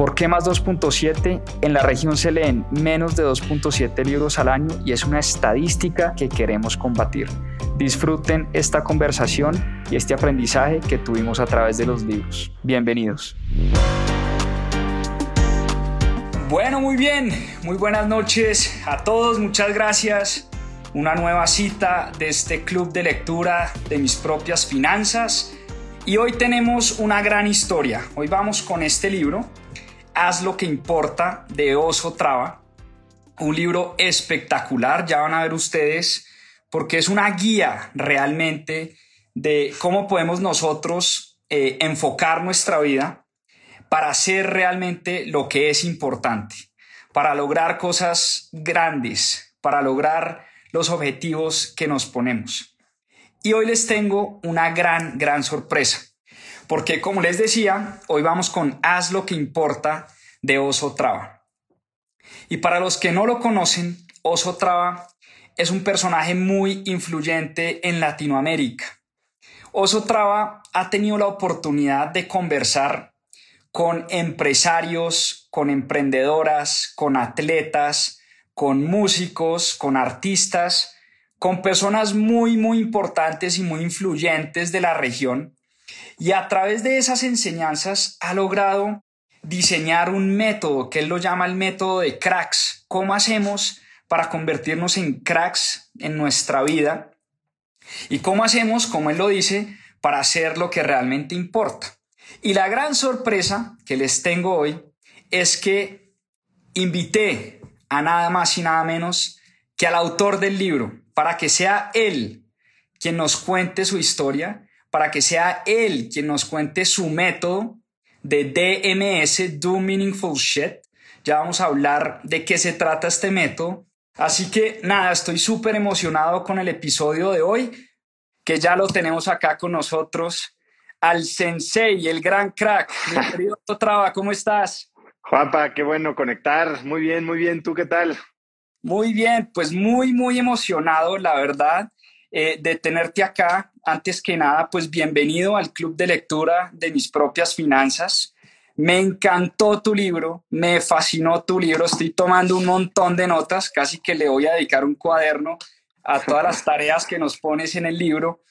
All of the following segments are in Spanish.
¿Por qué más 2.7? En la región se leen menos de 2.7 libros al año y es una estadística que queremos combatir. Disfruten esta conversación y este aprendizaje que tuvimos a través de los libros. Bienvenidos. Bueno, muy bien. Muy buenas noches a todos. Muchas gracias. Una nueva cita de este club de lectura de mis propias finanzas. Y hoy tenemos una gran historia. Hoy vamos con este libro, Haz lo que importa, de Oso Traba. Un libro espectacular, ya van a ver ustedes porque es una guía realmente de cómo podemos nosotros eh, enfocar nuestra vida para hacer realmente lo que es importante, para lograr cosas grandes, para lograr los objetivos que nos ponemos. Y hoy les tengo una gran, gran sorpresa, porque como les decía, hoy vamos con Haz lo que importa de Oso Traba. Y para los que no lo conocen, Oso Traba es un personaje muy influyente en Latinoamérica. Oso Traba ha tenido la oportunidad de conversar con empresarios, con emprendedoras, con atletas, con músicos, con artistas, con personas muy, muy importantes y muy influyentes de la región. Y a través de esas enseñanzas ha logrado diseñar un método que él lo llama el método de cracks. ¿Cómo hacemos para convertirnos en cracks en nuestra vida. ¿Y cómo hacemos, como él lo dice, para hacer lo que realmente importa? Y la gran sorpresa que les tengo hoy es que invité a nada más y nada menos que al autor del libro, para que sea él quien nos cuente su historia, para que sea él quien nos cuente su método de DMS, Do Meaningful Shit. Ya vamos a hablar de qué se trata este método Así que nada, estoy súper emocionado con el episodio de hoy, que ya lo tenemos acá con nosotros, al sensei, el gran crack. Mi querido Totrava, ¿cómo estás? Juanpa, qué bueno conectar. Muy bien, muy bien. ¿Tú qué tal? Muy bien, pues muy, muy emocionado, la verdad, eh, de tenerte acá. Antes que nada, pues bienvenido al club de lectura de mis propias finanzas. Me encantó tu libro, me fascinó tu libro, estoy tomando un montón de notas, casi que le voy a dedicar un cuaderno a todas las tareas que nos pones en el libro.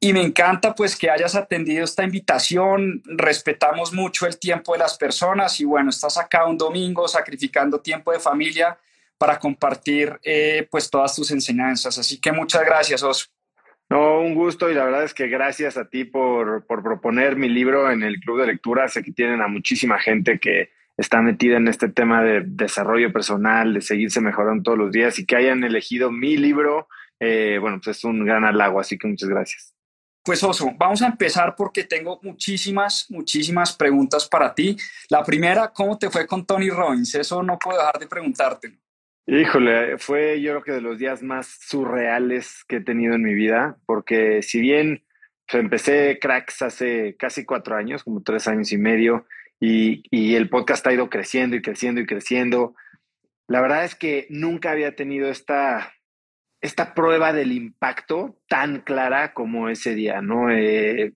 Y me encanta pues que hayas atendido esta invitación, respetamos mucho el tiempo de las personas y bueno, estás acá un domingo sacrificando tiempo de familia para compartir eh, pues todas tus enseñanzas. Así que muchas gracias, Oso. No, un gusto y la verdad es que gracias a ti por, proponer mi libro en el club de lectura. Sé que tienen a muchísima gente que está metida en este tema de desarrollo personal, de seguirse mejorando todos los días y que hayan elegido mi libro. Eh, bueno, pues es un gran halago, así que muchas gracias. Pues Oso, vamos a empezar porque tengo muchísimas, muchísimas preguntas para ti. La primera, ¿cómo te fue con Tony Robbins? Eso no puedo dejar de preguntártelo. Híjole, fue yo creo que de los días más surreales que he tenido en mi vida, porque si bien pues, empecé Cracks hace casi cuatro años, como tres años y medio, y, y, el podcast ha ido creciendo y creciendo y creciendo, la verdad es que nunca había tenido esta, esta prueba del impacto tan clara como ese día, ¿no? Eh,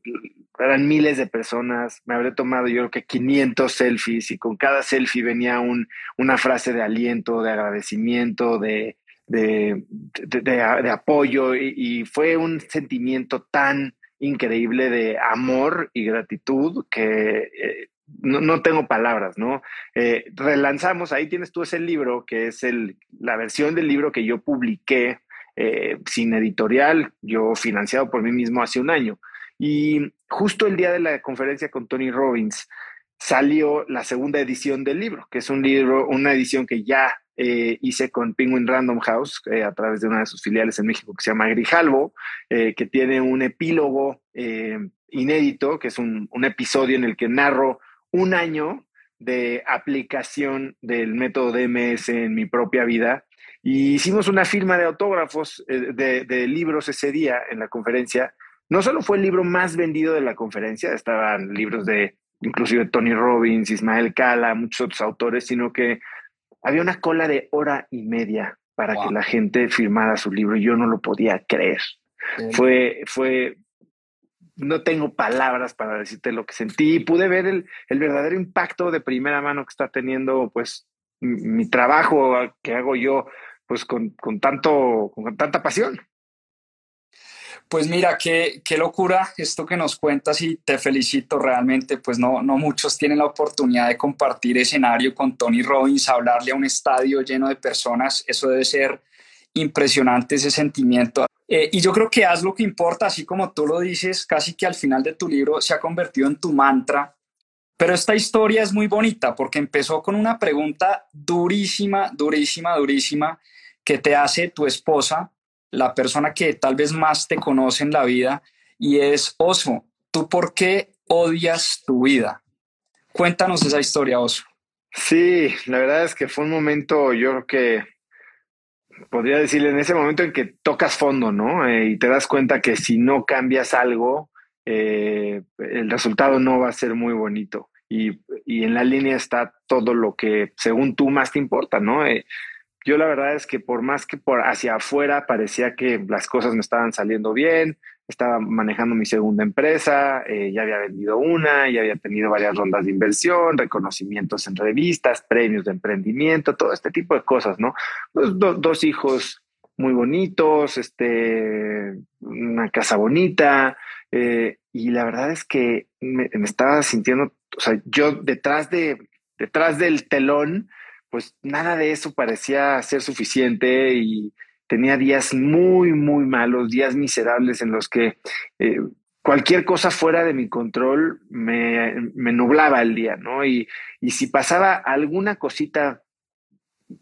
eran miles de personas, me habré tomado yo creo que 500 selfies y con cada selfie venía un, una frase de aliento, de agradecimiento, de, de, apoyo y, fue un sentimiento tan increíble de amor y gratitud que eh, no, tengo palabras, ¿no? Eh, relanzamos, ahí tienes tú ese libro, que es el, la versión del libro que yo publiqué eh, sin editorial, yo financiado por mí mismo hace un año. Y justo el día de la conferencia con Tony Robbins salió la segunda edición del libro, que es un libro, una edición que ya eh, hice con Penguin Random House eh, a través de una de sus filiales en México que se llama Grijalvo, que tiene un epílogo inédito, que es un, un, episodio en el que narro un año de aplicación del método DMS en mi propia vida Y hicimos una firma de autógrafos, eh, de, de libros ese día en la conferencia. No solo fue el libro más vendido de la conferencia, estaban libros de inclusive Tony Robbins, Ismael Cala, muchos otros autores, sino que había una cola de hora y media para que la gente firmara su libro y yo no lo podía creer. Fue, fue, no tengo palabras para decirte lo que sentí. Pude ver el, el verdadero impacto de primera mano que está teniendo, pues, mi, trabajo que hago yo, pues, con, con tanto, con tanta pasión. Pues mira, qué, qué, locura esto que nos cuentas y te felicito realmente, pues no, no muchos tienen la oportunidad de compartir escenario con Tony Robbins, hablarle a un estadio lleno de personas, eso debe ser impresionante ese sentimiento. Eh, y yo creo que haz lo que importa, así como tú lo dices, casi que al final de tu libro se ha convertido en tu mantra. Pero esta historia es muy bonita porque empezó con una pregunta durísima, durísima, durísima que te hace tu esposa, la persona que tal vez más te conoce en la vida, y es, Oso, ¿tú por qué odias tu vida? Cuéntanos esa historia, Oso. Sí, la verdad es que fue un momento, yo creo que podría decirle en ese momento en que tocas fondo, ¿no? Eh, y te das cuenta que si no cambias algo, eh, el resultado no va a ser muy bonito. Y, y, en la línea está todo lo que según tú más te importa, ¿no? Eh, yo la verdad es que por más que por hacia afuera parecía que las cosas me estaban saliendo bien, estaba manejando mi segunda empresa, eh, ya había vendido una, ya había tenido varias rondas de inversión, reconocimientos en revistas, premios de emprendimiento, todo este tipo de cosas, ¿no? Pues dos hijos muy bonitos, este, una casa bonita, eh, y la verdad es que me, me, estaba sintiendo, o sea, yo detrás de, detrás del telón, pues nada de eso parecía ser suficiente y tenía días muy, muy malos, días miserables en los que eh, cualquier cosa fuera de mi control me, nublaba el día, ¿no? Y, y, si pasaba alguna cosita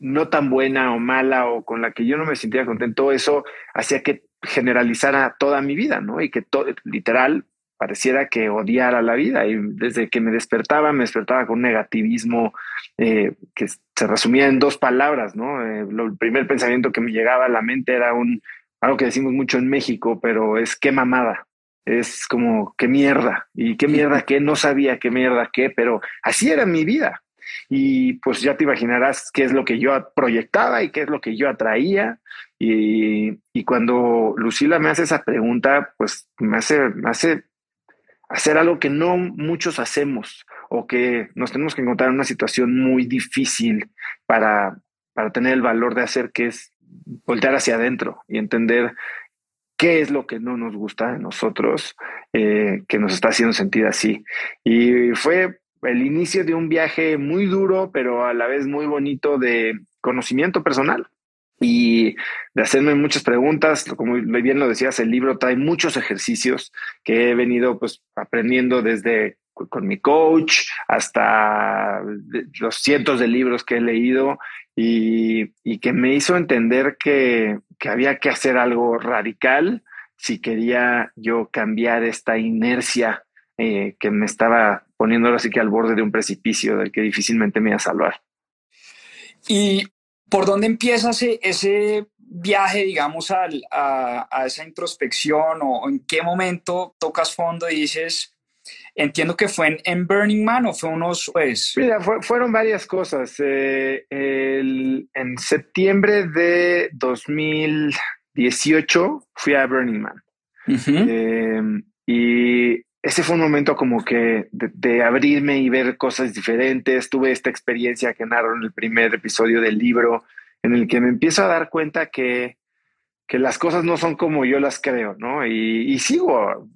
no tan buena o mala o con la que yo no me sentía contento, eso hacía que generalizara toda mi vida, ¿no? Y que todo, literal, pareciera que odiara la vida. Y desde que me despertaba, me despertaba con un negativismo eh, que se resumía en dos palabras, ¿no? Eh, el primer pensamiento que me llegaba a la mente era un, algo que decimos mucho en México, pero es qué mamada. Es como qué mierda. Y qué mierda qué, no sabía qué mierda qué, pero así era mi vida. Y pues ya te imaginarás qué es lo que yo proyectaba y qué es lo que yo atraía. Y, y cuando Lucila me hace esa pregunta, pues me hace, me hace hacer algo que no muchos hacemos o que nos tenemos que encontrar en una situación muy difícil para, para tener el valor de hacer, que es voltear hacia adentro y entender qué es lo que no nos gusta de nosotros, eh, que nos está haciendo sentir así. Y fue el inicio de un viaje muy duro, pero a la vez muy bonito de conocimiento personal y de hacerme muchas preguntas. Como bien lo decías, el libro trae muchos ejercicios que he venido pues aprendiendo desde con mi coach hasta los cientos de libros que he leído y, que me hizo entender que, había que hacer algo radical si quería yo cambiar esta inercia eh, que me estaba poniendo ahora sí que al borde de un precipicio del que difícilmente me iba a salvar. Y ¿Por dónde empieza ese, viaje, digamos, a, esa introspección o, en qué momento tocas fondo y dices, entiendo que fue en, Burning Man o fue unos, pues... Mira, fueron varias cosas. Eh, en septiembre de 2018 fui a Burning Man. Eh, y ese fue un momento como que de, abrirme y ver cosas diferentes. Tuve esta experiencia que narro en el primer episodio del libro, en el que me empiezo a dar cuenta que, que las cosas no son como yo las creo, ¿no? Y, sigo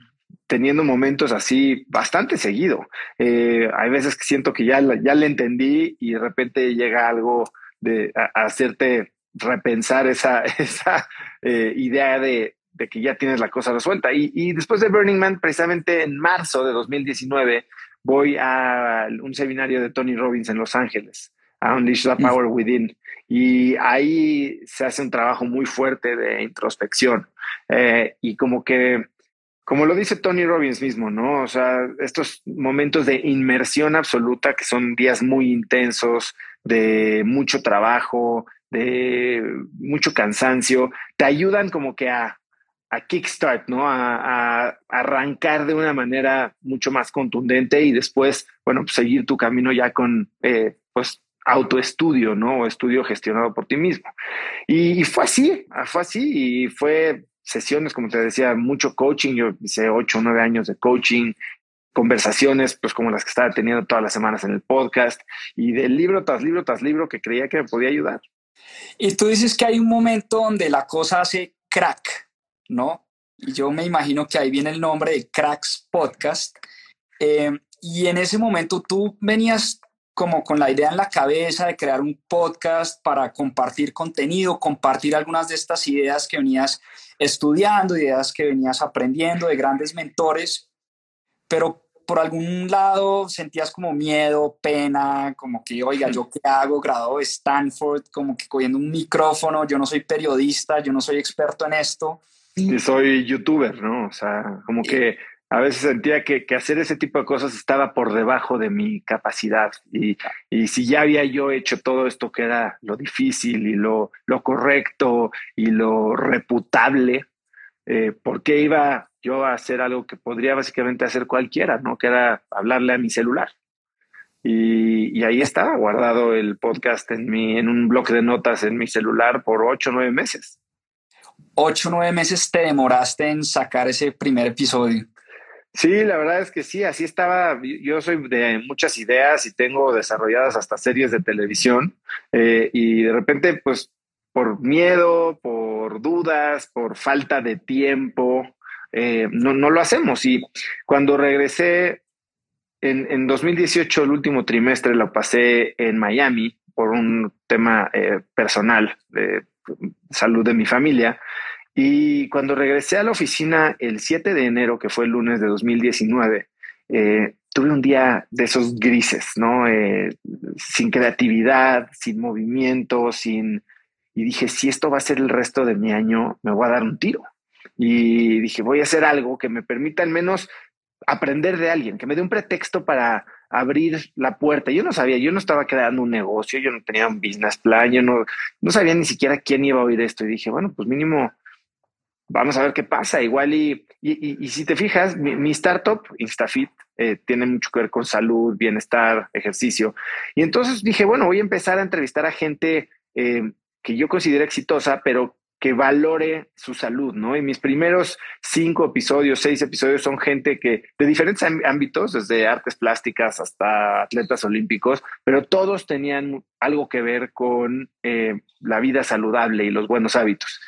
teniendo momentos así bastante seguido. Eh, hay veces que siento que ya, ya le entendí y de repente llega algo de hacerte repensar esa, esa eh, idea de, de que ya tienes la cosa resuelta. Y, después de Burning Man, precisamente en marzo de 2019, voy a un seminario de Tony Robbins en Los Ángeles, a Unleash the Power Within. Y ahí se hace un trabajo muy fuerte de introspección. Eh, y como que, como lo dice Tony Robbins mismo, ¿no? O sea, estos momentos de inmersión absoluta, que son días muy intensos, de mucho trabajo, de mucho cansancio, te ayudan como que a, a kickstart, ¿no? A, arrancar de una manera mucho más contundente y después, bueno, pues seguir tu camino ya con, eh, pues, autoestudio, ¿no? O estudio gestionado por ti mismo. Y, fue así, fue así y fue sesiones, como te decía, mucho coaching. Yo hice ocho o nueve años de coaching, conversaciones, pues como las que estaba teniendo todas las semanas en el podcast y de libro tras libro tras libro que creía que me podía ayudar. Y tú dices que hay un momento donde la cosa hace crack, ¿no? Y yo me imagino que ahí viene el nombre de Cracks Podcast. Eh, y en ese momento tú venías como con la idea en la cabeza de crear un podcast para compartir contenido, compartir algunas de estas ideas que venías estudiando, ideas que venías aprendiendo de grandes mentores, pero por algún lado sentías como miedo, pena, como que, oiga, ¿yo qué hago? Graduado de Stanford, como que cogiendo un micrófono, yo no soy periodista, yo no soy experto en esto. Y soy youtuber, ¿no? O sea, como que a veces sentía que, hacer ese tipo de cosas estaba por debajo de mi capacidad. Y, si ya había yo hecho todo esto que era lo difícil y lo, correcto y lo reputable, eh, ¿por qué iba yo a hacer algo que podría básicamente hacer cualquiera, ¿no? Que era hablarle a mi celular. Y, ahí estaba guardado el podcast en, mi, en un bloque de notas en mi celular por ocho o nueve meses. Ocho o nueve meses te demoraste en sacar ese primer episodio. Sí, la verdad es que sí, así estaba. Yo soy de muchas ideas y tengo desarrolladas hasta series de televisión eh, y de repente, pues, por miedo, por dudas, por falta de tiempo, eh, no, no, lo hacemos. Y cuando regresé en, en, 2018, el último trimestre lo pasé en Miami por un tema eh, personal de salud de mi familia. Y cuando regresé a la oficina el 7 de enero, que fue el lunes de 2019, eh, tuve un día de esos grises, ¿no? Eh, sin creatividad, sin movimiento, sin... Y dije, si esto va a ser el resto de mi año, me voy a dar un tiro. Y dije, voy a hacer algo que me permita al menos aprender de alguien, que me dé un pretexto para abrir la puerta. Yo no sabía, yo no estaba creando un negocio, yo no tenía un business plan, yo no, no sabía ni siquiera quién iba a oír esto. Y dije, bueno, pues mínimo vamos a ver qué pasa. Igual y, y, si te fijas, mi, startup, InstaFit, eh, tiene mucho que ver con salud, bienestar, ejercicio. Y entonces dije, bueno, voy a empezar a entrevistar a gente eh, que yo considero exitosa, pero que valore su salud, ¿no? Y mis primeros cinco episodios, seis episodios son gente que de diferentes ámbitos, desde artes plásticas hasta atletas olímpicos, pero todos tenían algo que ver con eh, la vida saludable y los buenos hábitos.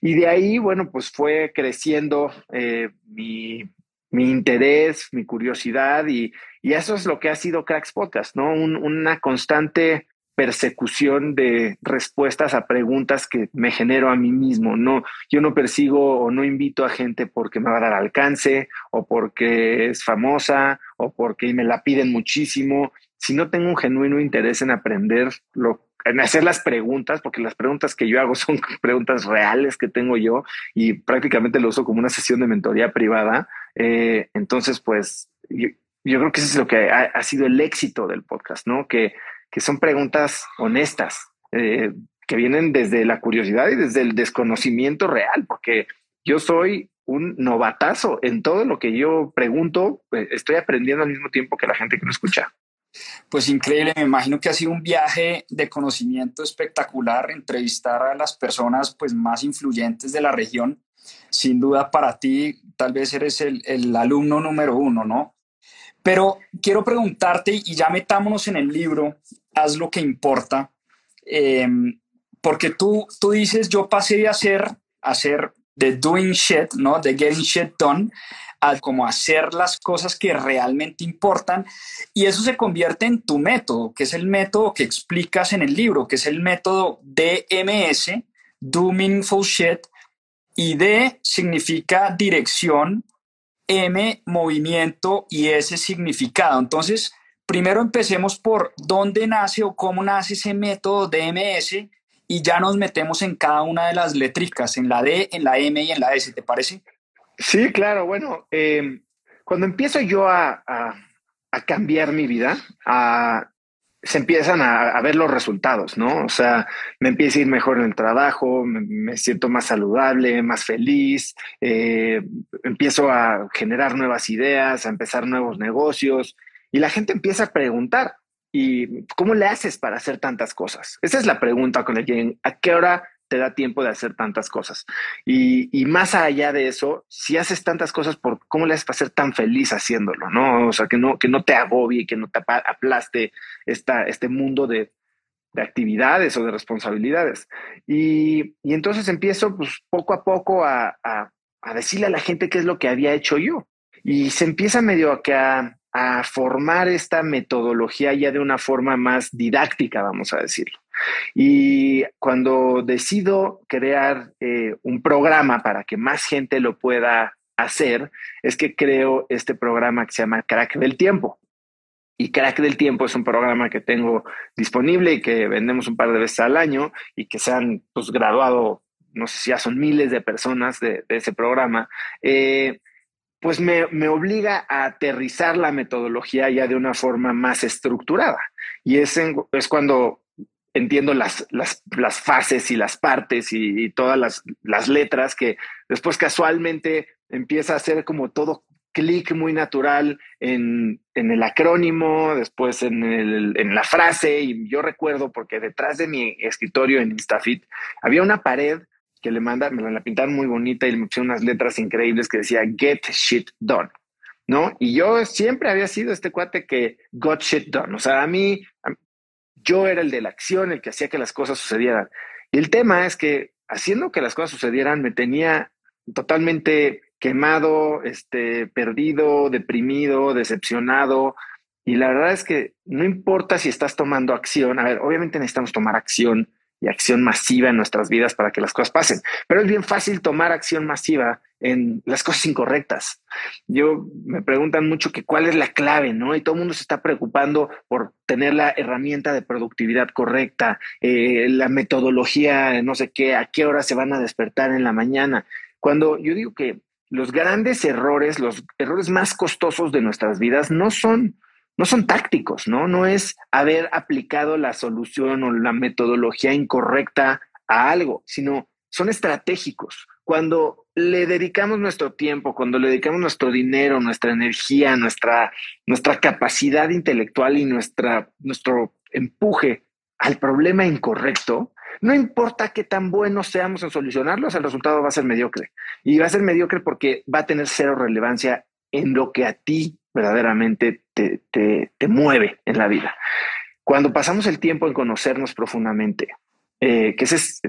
Y de ahí, bueno, pues fue creciendo eh, mi, interés, mi curiosidad y, eso es lo que ha sido Cracks Podcast, ¿no? una constante persecución de respuestas a preguntas que me genero a mí mismo. No, yo no persigo o no invito a gente porque me va a dar alcance o porque es famosa o porque me la piden muchísimo. Si no tengo un genuino interés en aprender lo en hacer las preguntas, porque las preguntas que yo hago son preguntas reales que tengo yo y prácticamente lo uso como una sesión de mentoría privada. Eh, entonces, pues yo, creo que eso es lo que ha, sido el éxito del podcast, ¿no? Que, que son preguntas honestas, eh, que vienen desde la curiosidad y desde el desconocimiento real, porque yo soy un novatazo en todo lo que yo pregunto, pues, estoy aprendiendo al mismo tiempo que la gente que lo escucha. Pues increíble, me imagino que ha sido un viaje de conocimiento espectacular, entrevistar a las personas pues más influyentes de la región. Sin duda para ti tal vez eres el, el alumno número uno, ¿no? Pero quiero preguntarte, y ya metámonos en el libro, haz lo que importa, em, porque tú, tú dices, yo pasé de hacer, hacer de doing shit, ¿no? De getting shit done, a como hacer las cosas que realmente importan y eso se convierte en tu método, que es el método que explicas en el libro, que es el método DMS, Do Meaningful Shit, y D significa dirección, M movimiento y S significado. Entonces, primero empecemos por dónde nace o cómo nace ese método DMS y ya nos metemos en cada una de las letricas, en la D, en la M y en la S, ¿te parece? Sí, claro. Bueno, em, cuando empiezo yo a, cambiar mi vida, se empiezan a, ver los resultados, ¿no? O sea, me empieza a ir mejor en el trabajo, me, siento más saludable, más feliz, eh, empiezo a generar nuevas ideas, a empezar nuevos negocios y la gente empieza a preguntar, ¿y cómo le haces para hacer tantas cosas? Esa es la pregunta con el que, ¿a qué hora te da tiempo de hacer tantas cosas. Y, más allá de eso, si haces tantas cosas, por ¿cómo le haces para ser tan feliz haciéndolo? ¿no? O sea, que no, que no te agobie, que no te aplaste esta, este mundo de, actividades o de responsabilidades. Y, entonces empiezo pues, poco a poco a, decirle a la gente qué es lo que había hecho yo. Y se empieza medio a, que a, a formar esta metodología ya de una forma más didáctica, vamos a decirlo. Y cuando decido crear eh, un programa para que más gente lo pueda hacer, es que creo este programa que se llama Crack del Tiempo. Y Crack del Tiempo es un programa que tengo disponible y que vendemos un par de veces al año y que se han pues, graduado, no sé si ya son miles de personas de, ese programa. Eh, pues me, obliga a aterrizar la metodología ya de una forma más estructurada. Y es, es cuando entiendo las, las, fases y las partes y, todas las, letras que después casualmente empieza a hacer como todo clic muy natural en, el acrónimo, después en, en, la frase. Y yo recuerdo porque detrás de mi escritorio en Instafit había una pared que le manda, me la pintaron muy bonita y le pusieron unas letras increíbles que decía Get Shit Done. ¿No? Y yo siempre había sido este cuate que got shit done. O sea, a mí, yo era el de la acción, el que hacía que las cosas sucedieran. Y el tema es que haciendo que las cosas sucedieran me tenía totalmente quemado, este, perdido, deprimido, decepcionado. Y la verdad es que no importa si estás tomando acción, a ver, obviamente necesitamos tomar acción y acción masiva en nuestras vidas para que las cosas pasen. Pero es bien fácil tomar acción masiva en las cosas incorrectas. Yo me preguntan mucho que cuál es la clave, ¿no? Y todo el mundo se está preocupando por tener la herramienta de productividad correcta, eh, la metodología, no sé qué, a qué hora se van a despertar en la mañana. Cuando yo digo que los grandes errores, los errores más costosos de nuestras vidas no son no son tácticos, ¿no? No es haber aplicado la solución o la metodología incorrecta a algo, sino son estratégicos. Cuando le dedicamos nuestro tiempo, cuando le dedicamos nuestro dinero, nuestra energía, nuestra, nuestra capacidad intelectual y nuestra, nuestro empuje al problema incorrecto, no importa qué tan buenos seamos en solucionarlos, el resultado va a ser mediocre. Y va a ser mediocre porque va a tener cero relevancia en lo que a ti verdaderamente te, te, mueve en la vida. Cuando pasamos el tiempo en conocernos profundamente, eh, que ese es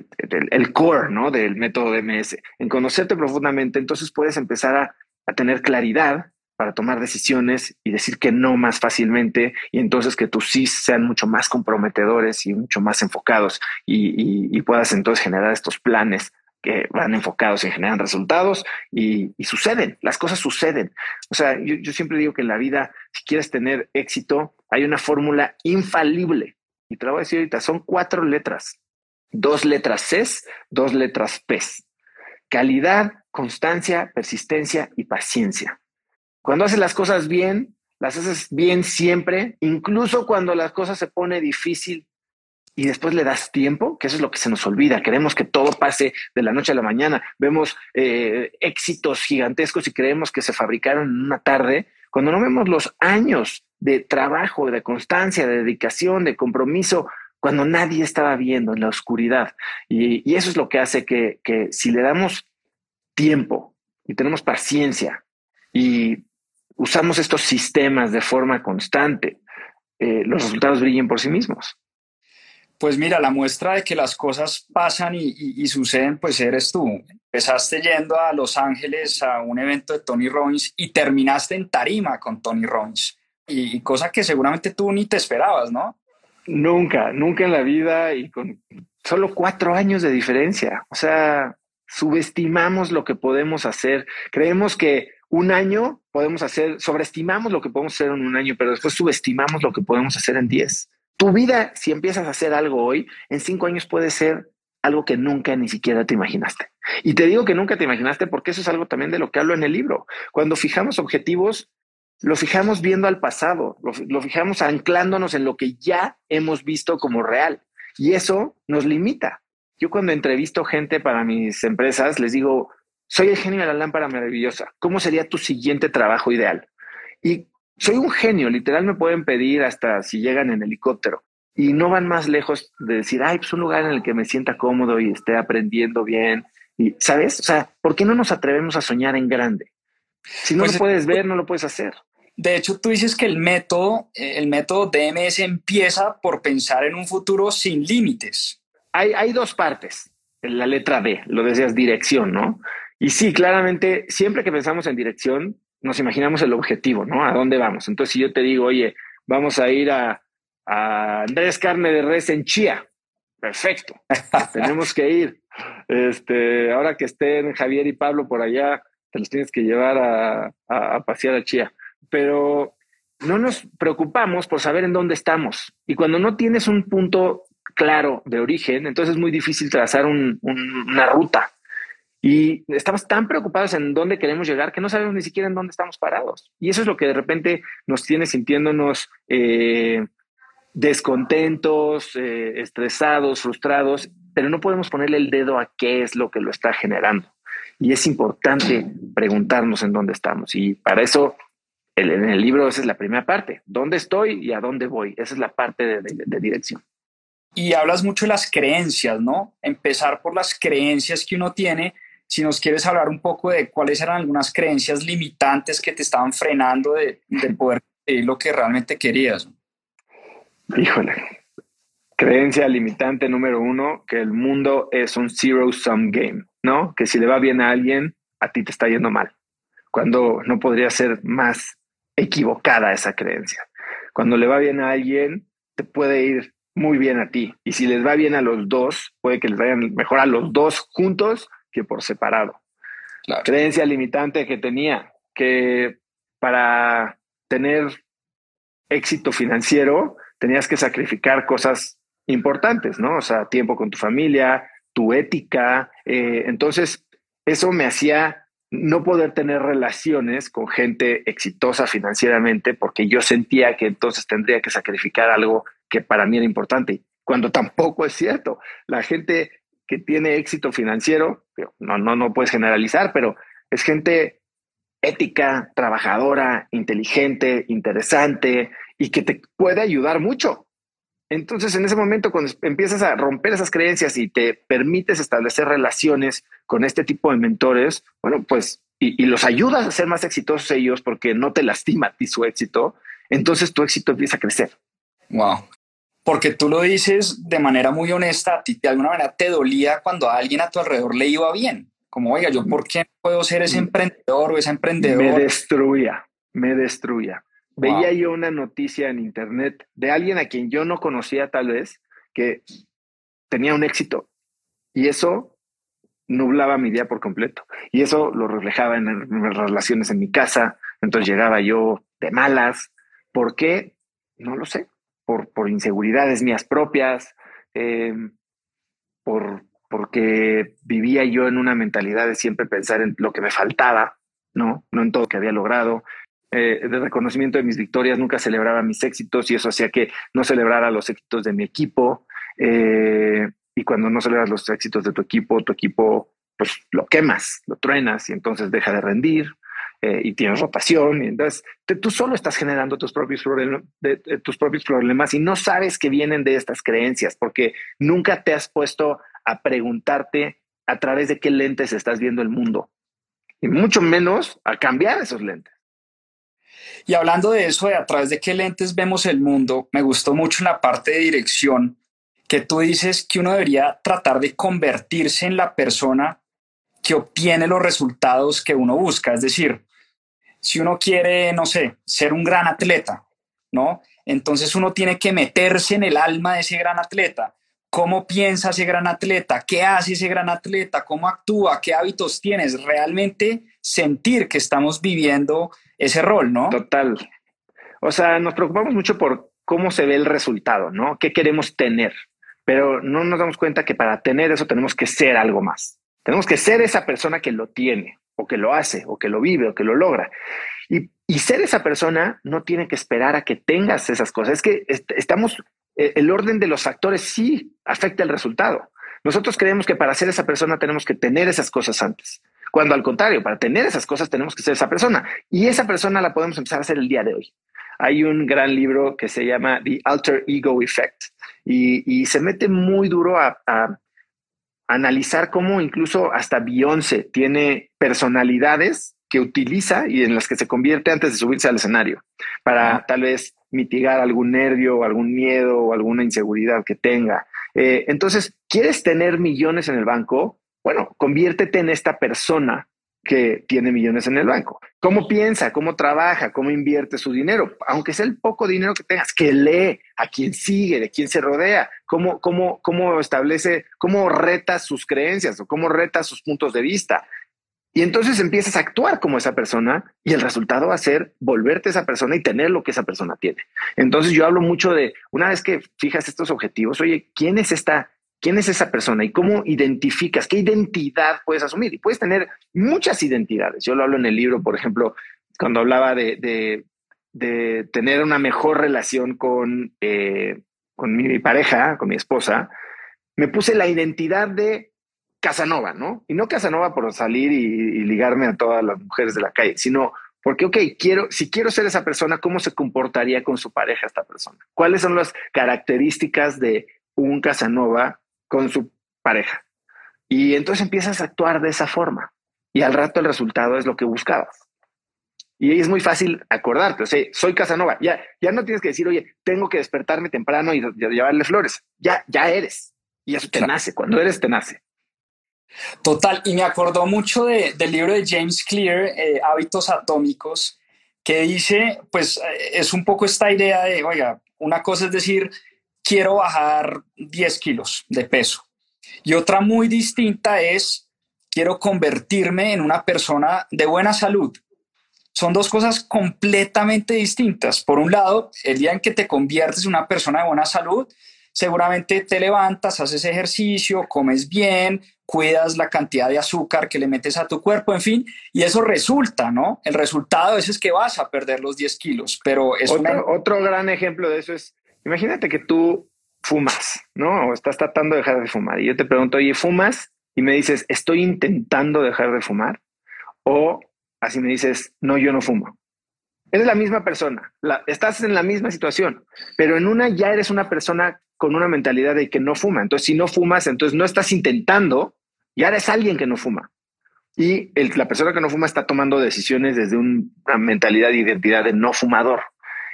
el, core ¿no? del método DMS, en conocerte profundamente, entonces puedes empezar a, a, tener claridad para tomar decisiones y decir que no más fácilmente y entonces que tus sí sean mucho más comprometedores y mucho más enfocados y, y puedas entonces generar estos planes que van enfocados en generar resultados y, suceden, las cosas suceden. O sea, yo, siempre digo que en la vida, si quieres tener éxito, hay una fórmula infalible. Y te lo voy a decir ahorita, son cuatro letras. Dos letras C, dos letras P. Calidad, constancia, persistencia y paciencia. Cuando haces las cosas bien, las haces bien siempre, incluso cuando las cosas se pone difícil y después le das tiempo, que eso es lo que se nos olvida. Queremos que todo pase de la noche a la mañana. Vemos eh, éxitos gigantescos y creemos que se fabricaron en una tarde, cuando no vemos los años de trabajo, de constancia, de dedicación, de compromiso, cuando nadie estaba viendo en la oscuridad. Y, eso es lo que hace que, si le damos tiempo y tenemos paciencia y usamos estos sistemas de forma constante, eh, los resultados brillen por sí mismos. Pues mira, la muestra de que las cosas pasan y, suceden, pues eres tú. Empezaste yendo a Los Ángeles a un evento de Tony Robbins y terminaste en tarima con Tony Robbins. Y, cosa que seguramente tú ni te esperabas, ¿no? Nunca, nunca en la vida y con solo cuatro años de diferencia. O sea, subestimamos lo que podemos hacer. Creemos que un año podemos hacer, sobreestimamos lo que podemos hacer en un año, pero después subestimamos lo que podemos hacer en diez. Tu vida, si empiezas a hacer algo hoy, en cinco años puede ser algo que nunca ni siquiera te imaginaste. Y te digo que nunca te imaginaste porque eso es algo también de lo que hablo en el libro. Cuando fijamos objetivos, lo fijamos viendo al pasado, lo, fijamos anclándonos en lo que ya hemos visto como real. Y eso nos limita. Yo cuando entrevisto gente para mis empresas, les digo, soy el genio de la lámpara maravillosa. ¿Cómo sería tu siguiente trabajo ideal? Y soy un genio, literal me pueden pedir hasta si llegan en helicóptero. Y no van más lejos de decir, ay, pues un lugar en el que me sienta cómodo y esté aprendiendo bien. Y, ¿sabes? O sea, ¿por qué no nos atrevemos a soñar en grande? Si no pues lo puedes ver, no lo puedes hacer. De hecho, tú dices que el método, eh, el método DMS empieza por pensar en un futuro sin límites. Hay, hay dos partes. En la letra D, lo decías dirección, ¿no? Y sí, claramente, siempre que pensamos en dirección, nos imaginamos el objetivo, ¿no? ¿A dónde vamos? Entonces, si yo te digo, oye, vamos a ir a, Andrés Carne de Res en Chía, perfecto, tenemos que ir. Este, ahora que estén Javier y Pablo por allá, te los tienes que llevar a, a, pasear a Chía. Pero no nos preocupamos por saber en dónde estamos. Y cuando no tienes un punto claro de origen, entonces es muy difícil trazar una ruta. Y estamos tan preocupados en dónde queremos llegar que no sabemos ni siquiera en dónde estamos parados. Y eso es lo que de repente nos tiene sintiéndonos eh, descontentos, eh, estresados, frustrados, pero no podemos ponerle el dedo a qué es lo que lo está generando. Y es importante preguntarnos en dónde estamos. Y para eso, en el libro esa es la primera parte. ¿Dónde estoy y a dónde voy? Esa es la parte de, de dirección. Y hablas mucho de las creencias, ¿no? Empezar por las creencias que uno tiene. Si nos quieres hablar un poco de cuáles eran algunas creencias limitantes que te estaban frenando de, de poder conseguir lo que realmente querías. Híjole. Creencia limitante número uno, que el mundo es un zero-sum game, ¿no? Que si le va bien a alguien, a ti te está yendo mal. Cuando no podría ser más equivocada esa creencia. Cuando le va bien a alguien, te puede ir muy bien a ti. Y si les va bien a los dos, puede que les vayan mejor a los dos juntos que por separado. Creencia limitante que tenía, que para tener éxito financiero tenías que sacrificar cosas importantes, ¿no? O sea, tiempo con tu familia, tu ética. Eh, entonces, eso me hacía no poder tener relaciones con gente exitosa financieramente porque yo sentía que entonces tendría que sacrificar algo que para mí era importante, cuando tampoco es cierto. La gente que tiene éxito financiero, no, no, no puedes generalizar, pero es gente ética, trabajadora, inteligente, interesante y que te puede ayudar mucho. Entonces, en ese momento, cuando empiezas a romper esas creencias y te permites establecer relaciones con este tipo de mentores, bueno, pues, y, los ayudas a ser más exitosos ellos porque no te lastima a ti su éxito, entonces tu éxito empieza a crecer. Wow. Porque tú lo dices de manera muy honesta, a ti de alguna manera te dolía cuando a alguien a tu alrededor le iba bien como, oiga, yo por qué no puedo ser ese mm. emprendedor o esa emprendedora. Me destruía, me destruía. Veía yo una noticia en internet de alguien a quien yo no conocía tal vez, que tenía un éxito y eso nublaba mi día por completo. Y eso lo reflejaba en, las relaciones en mi casa. Entonces llegaba yo de malas. ¿Por qué? No lo sé. Por, por inseguridades mías propias, eh, por, porque vivía yo en una mentalidad de siempre pensar en lo que me faltaba, ¿no? No en todo lo que había logrado. Eh, de reconocimiento de mis victorias, nunca celebraba mis éxitos y eso hacía que no celebrara los éxitos de mi equipo. Eh, y cuando no celebras los éxitos de tu equipo, tu equipo pues lo quemas, lo truenas y entonces deja de rendir eh, y tienes rotación. Entonces tú solo estás generando tus propios, tus propios problemas y no sabes que vienen de estas creencias porque nunca te has puesto a preguntarte a través de qué lentes estás viendo el mundo. Y mucho menos a cambiar esos lentes. Y hablando de eso, de a través de qué lentes vemos el mundo, me gustó mucho la parte de dirección que tú dices que uno debería tratar de convertirse en la persona que obtiene los resultados que uno busca. Es decir, si uno quiere, no sé, ser un gran atleta, ¿no? Entonces uno tiene que meterse en el alma de ese gran atleta cómo piensa ese gran atleta, qué hace ese gran atleta, cómo actúa, qué hábitos tienes, realmente sentir que estamos viviendo ese rol, ¿no? Total. O sea, nos preocupamos mucho por cómo se ve el resultado, ¿no? ¿Qué queremos tener? Pero no nos damos cuenta que para tener eso tenemos que ser algo más. Tenemos que ser esa persona que lo tiene. O que lo hace, o que lo vive, o que lo logra. Y, ser esa persona no tiene que esperar a que tengas esas cosas. Es que estamos, eh, el orden de los factores sí afecta el resultado. Nosotros creemos que para ser esa persona tenemos que tener esas cosas antes. Cuando al contrario, para tener esas cosas tenemos que ser esa persona. Y esa persona la podemos empezar a hacer el día de hoy. Hay un gran libro que se llama The Alter Ego Effect y, se mete muy duro a, analizar cómo incluso hasta Beyoncé tiene personalidades que utiliza y en las que se convierte antes de subirse al escenario para tal vez mitigar algún nervio o algún miedo o alguna inseguridad que tenga. Eh, entonces, ¿quieres tener millones en el banco? Bueno, conviértete en esta persona que tiene millones en el banco. ¿Cómo piensa? ¿Cómo trabaja? ¿Cómo invierte su dinero? Aunque sea el poco dinero que tengas, que lee a quién sigue, de quién se rodea, cómo, cómo, cómo establece, cómo reta sus creencias o cómo reta sus puntos de vista. Y entonces empiezas a actuar como esa persona y el resultado va a ser volverte esa persona y tener lo que esa persona tiene. Entonces yo hablo mucho de, una vez que fijas estos objetivos, oye, ¿quién es esta ¿Quién es esa persona y cómo identificas? ¿Qué identidad puedes asumir? Y puedes tener muchas identidades. Yo lo hablo en el libro, por ejemplo, cuando hablaba de, tener una mejor relación con, eh, con mi pareja, con mi esposa, me puse la identidad de Casanova, ¿no? Y no Casanova por salir y, ligarme a todas las mujeres de la calle, sino porque, ok, quiero, si quiero ser esa persona, ¿cómo se comportaría con su pareja esta persona? ¿Cuáles son las características de un Casanova con su pareja. Y entonces empiezas a actuar de esa forma. Y al rato el resultado es lo que buscabas. Y es muy fácil acordarte, o sea, soy Casanova, ya, ya no tienes que decir, oye, tengo que despertarme temprano y llevarle flores, ya, ya eres. Y eso te nace, cuando eres te nace. Total, y me acordó mucho de, del libro de James Clear, eh, Hábitos Atómicos, que dice, pues eh, es un poco esta idea de, oiga, una cosa es decir, quiero bajar 10 kilos de peso. Y otra muy distinta es, quiero convertirme en una persona de buena salud. Son dos cosas completamente distintas. Por un lado, el día en que te conviertes en una persona de buena salud, seguramente te levantas, haces ejercicio, comes bien, cuidas la cantidad de azúcar que le metes a tu cuerpo, en fin, y eso resulta, ¿no? El resultado es que vas a perder los 10 kilos, pero es otro, otro gran ejemplo de eso es Imagínate que tú fumas, ¿no? O estás tratando de dejar de fumar. Y yo te pregunto, oye, ¿fumas? Y me dices, estoy intentando dejar de fumar. O así me dices, no, yo no fumo. Eres la misma persona, estás en la misma situación, pero en una ya eres una persona con una mentalidad de que no fuma. Entonces, si no fumas, entonces no estás intentando, ya eres alguien que no fuma. Y la persona que no fuma está tomando decisiones desde una mentalidad de identidad de no fumador.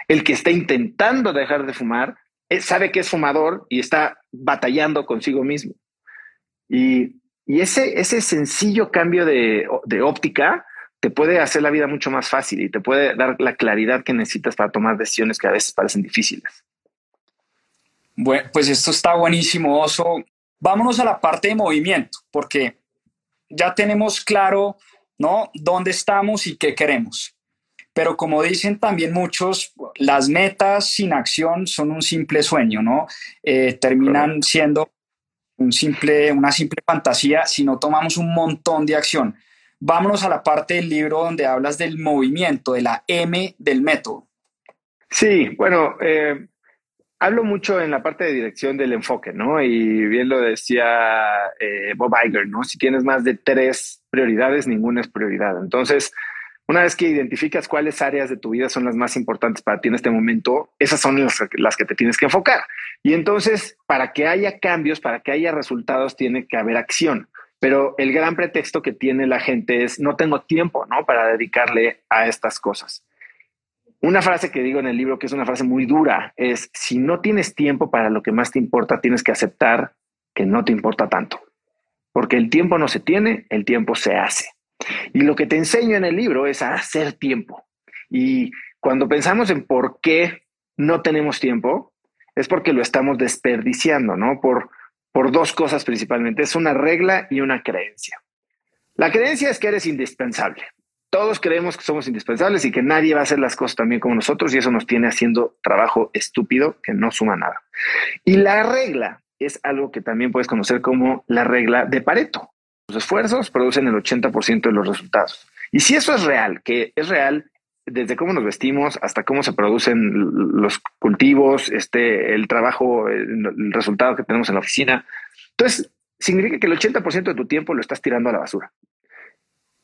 El que está intentando dejar de fumar eh, sabe que es fumador y está batallando consigo mismo. Y, ese, ese sencillo cambio de, óptica te puede hacer la vida mucho más fácil y te puede dar la claridad que necesitas para tomar decisiones que a veces parecen difíciles. Bueno, pues esto está buenísimo, Oso. Vámonos a la parte de movimiento, porque ya tenemos claro, ¿no? Dónde estamos y qué queremos. Pero como dicen también muchos, las metas sin acción son un simple sueño, ¿no? Eh, terminan siendo un simple, una simple fantasía si no tomamos un montón de acción. Vámonos a la parte del libro donde hablas del movimiento, de la M del método. Sí, bueno, eh, hablo mucho en la parte de dirección del enfoque, ¿no? Y bien lo decía eh, Bob Iger, ¿no? Si tienes más de tres prioridades, ninguna es prioridad. Entonces, una vez que identificas cuáles áreas de tu vida son las más importantes para ti en este momento, esas son las, que te tienes que enfocar. Y entonces, para que haya cambios, para que haya resultados, tiene que haber acción. Pero el gran pretexto que tiene la gente es no tengo tiempo, ¿no? Para dedicarle a estas cosas. Una frase que digo en el libro, que es una frase muy dura, es si no tienes tiempo para lo que más te importa, tienes que aceptar que no te importa tanto. Porque el tiempo no se tiene, el tiempo se hace. Y lo que te enseño en el libro es a hacer tiempo. Y cuando pensamos en por qué no tenemos tiempo, es porque lo estamos desperdiciando, ¿no? Por, por dos cosas principalmente. Es una regla y una creencia. La creencia es que eres indispensable. Todos creemos que somos indispensables y que nadie va a hacer las cosas también como nosotros y eso nos tiene haciendo trabajo estúpido que no suma nada. Y la regla es algo que también puedes conocer como la regla de Pareto esfuerzos producen el 80% de los resultados. Y si eso es real, que es real desde cómo nos vestimos hasta cómo se producen los cultivos, este, el trabajo, el, resultado que tenemos en la oficina. Entonces, significa que el 80% de tu tiempo lo estás tirando a la basura.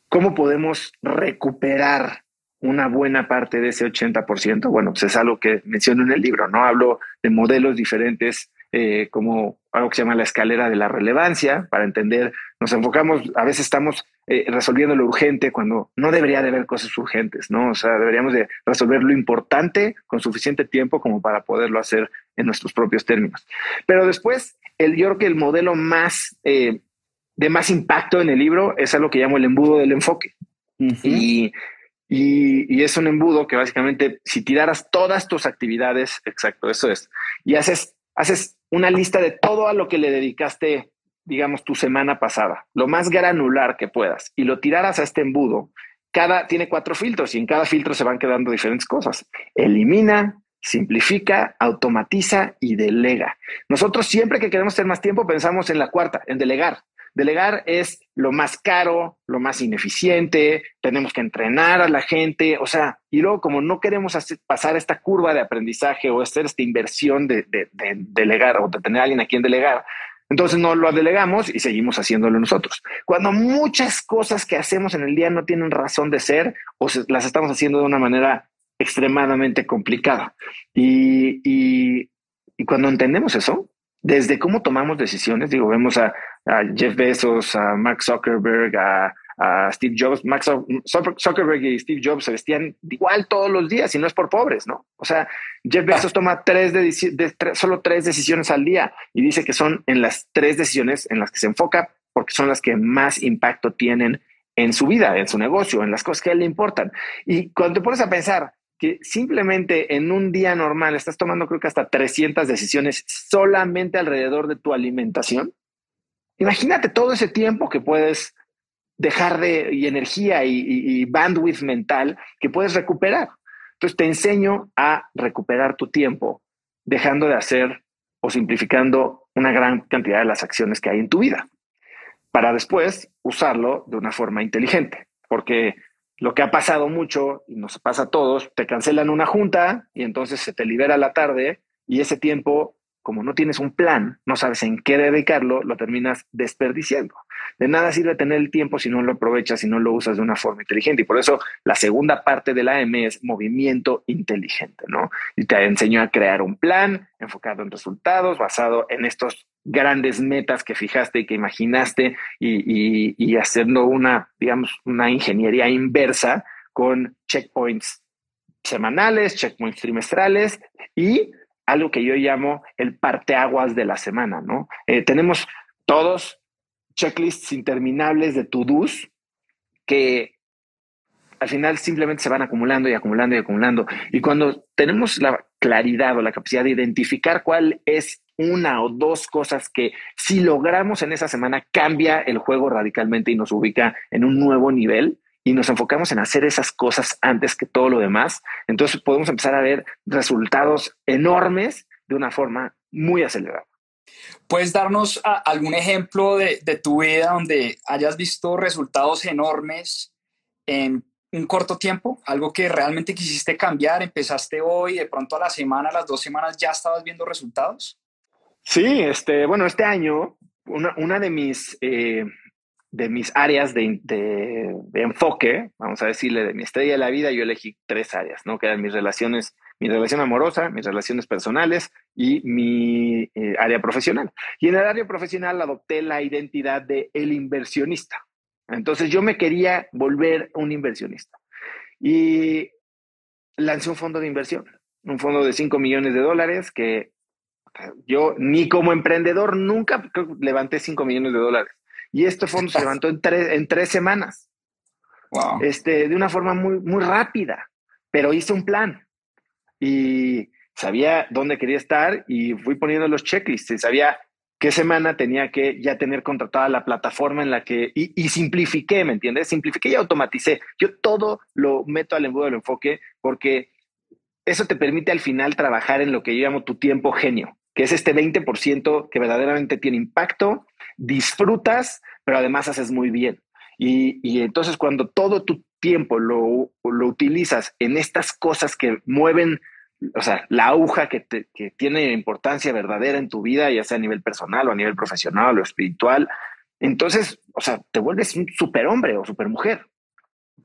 ¿Cómo podemos recuperar una buena parte de ese 80%? Bueno, pues es algo que menciono en el libro, ¿no? Hablo de modelos diferentes eh, como algo que se llama la escalera de la relevancia, para entender, nos enfocamos, a veces estamos eh, resolviendo lo urgente cuando no debería de haber cosas urgentes, ¿no? O sea, deberíamos de resolver lo importante con suficiente tiempo como para poderlo hacer en nuestros propios términos. Pero después, el, yo creo que el modelo más, eh, de más impacto en el libro es algo que llamo el embudo del enfoque. y, y, y es un embudo que básicamente, si tiraras todas tus actividades, exacto, eso es, y haces, haces una lista de todo a lo que le dedicaste, digamos, tu semana pasada, lo más granular que puedas, y lo tiraras a este embudo, cada tiene cuatro filtros y en cada filtro se van quedando diferentes cosas. Elimina, simplifica, automatiza y delega. Nosotros siempre que queremos tener más tiempo pensamos en la cuarta, en delegar. Delegar es lo más caro, lo más ineficiente, tenemos que entrenar a la gente, o sea, y luego como no queremos pasar esta curva de aprendizaje o hacer esta inversión de, delegar o de tener a alguien a quien delegar, entonces no lo delegamos y seguimos haciéndolo nosotros. Cuando muchas cosas que hacemos en el día no tienen razón de ser o las estamos haciendo de una manera extremadamente complicada. y cuando entendemos eso, desde cómo tomamos decisiones, digo, vemos a, Jeff Bezos, a Mark Zuckerberg, a, Steve Jobs, Mark Zuckerberg y Steve Jobs se vestían igual todos los días y no es por pobres, ¿no? O sea, Jeff Bezos toma tres de, solo tres decisiones al día y dice que son en las tres decisiones en las que se enfoca porque son las que más impacto tienen en su vida, en su negocio, en las cosas que a él le importan. Y cuando te pones a pensar, que simplemente en un día normal estás tomando creo que hasta 300 decisiones solamente alrededor de tu alimentación, imagínate todo ese tiempo que puedes dejar de energía y, y bandwidth mental que puedes recuperar. Entonces te enseño a recuperar tu tiempo dejando de hacer o simplificando una gran cantidad de las acciones que hay en tu vida para después usarlo de una forma inteligente, porque lo que ha pasado mucho, y nos pasa a todos, te cancelan una junta y entonces se te libera la tarde y ese tiempo, como no tienes un plan, no sabes en qué dedicarlo, lo terminas desperdiciando. De nada sirve tener el tiempo si no lo aprovechas, si no lo usas de una forma inteligente. Y por eso la segunda parte de la M es movimiento inteligente, ¿no? Y te enseño a crear un plan enfocado en resultados, basado en estos grandes metas que fijaste y que imaginaste y, y, haciendo una, digamos, una ingeniería inversa con checkpoints semanales, checkpoints trimestrales y algo que yo llamo el parteaguas de la semana, ¿no? Eh, tenemos todos checklists interminables de to-dos que al final simplemente se van acumulando y acumulando y acumulando. Y cuando tenemos la claridad o la capacidad de identificar cuál es una o dos cosas que si logramos en esa semana cambia el juego radicalmente y nos ubica en un nuevo nivel y nos enfocamos en hacer esas cosas antes que todo lo demás, entonces podemos empezar a ver resultados enormes de una forma muy acelerada. ¿Puedes darnos algún ejemplo de, de, tu vida donde hayas visto resultados enormes en un corto tiempo? Algo que realmente quisiste cambiar, empezaste hoy, de pronto a la semana, a las dos semanas ya estabas viendo resultados? Sí, este, bueno, este año una, una de mis... Eh, de mis áreas de, de, enfoque, vamos a decirle, de mi estrella de la vida, yo elegí tres áreas, ¿no? Que eran mis relaciones mi relación amorosa, mis relaciones personales y mi eh, área profesional. Y en el área profesional adopté la identidad de el inversionista. Entonces yo me quería volver un inversionista. Y lancé un fondo de inversión, un fondo de 5 millones de dólares que yo ni como emprendedor nunca levanté 5 millones de dólares. Y este fondo se levantó en, en tres semanas. Este, de una forma muy, muy rápida, pero hice un plan y sabía dónde quería estar y fui poniendo los checklists y sabía qué semana tenía que ya tener contratada la plataforma en la que, y, simplifiqué, ¿me entiendes? Simplifiqué y automaticé. Yo todo lo meto al embudo del enfoque porque eso te permite al final trabajar en lo que yo llamo tu tiempo genio, que es este 20% que verdaderamente tiene impacto, disfrutas, pero además haces muy bien. Y, entonces cuando todo tu tiempo lo, lo, utilizas en estas cosas que mueven, o sea, la aguja que, que tiene importancia verdadera en tu vida, ya sea a nivel personal o a nivel profesional o espiritual, entonces, o sea, te vuelves un superhombre o supermujer.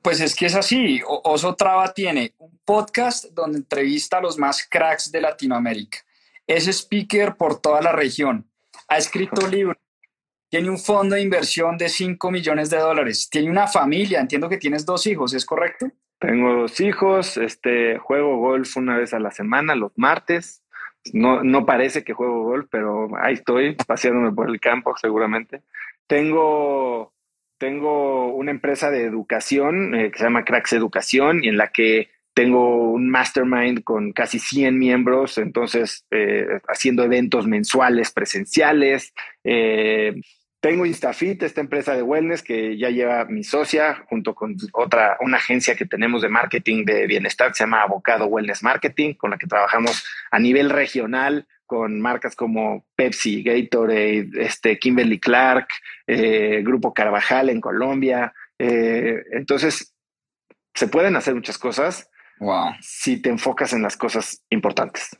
Pues es que es así. Oso Traba tiene un podcast donde entrevista a los más cracks de Latinoamérica. Es speaker por toda la región. Ha escrito libros. Tiene un fondo de inversión de 5 millones de dólares. Tiene una familia. Entiendo que tienes dos hijos, ¿es correcto? Tengo dos hijos. Este, juego golf una vez a la semana, los martes. No, no parece que juego golf, pero ahí estoy paseándome por el campo seguramente. Tengo tengo una empresa de educación eh, que se llama Cracks Educación y en la que tengo un mastermind con casi 100 miembros, entonces eh, haciendo eventos mensuales presenciales. Eh, tengo Instafit, esta empresa de wellness que ya lleva mi socia junto con otra, una agencia que tenemos de marketing de bienestar que se llama Avocado Wellness Marketing, con la que trabajamos a nivel regional con marcas como Pepsi, Gatorade, este, Kimberly Clark, eh, Grupo Carvajal en Colombia. Eh, entonces, se pueden hacer muchas cosas wow. si te enfocas en las cosas importantes.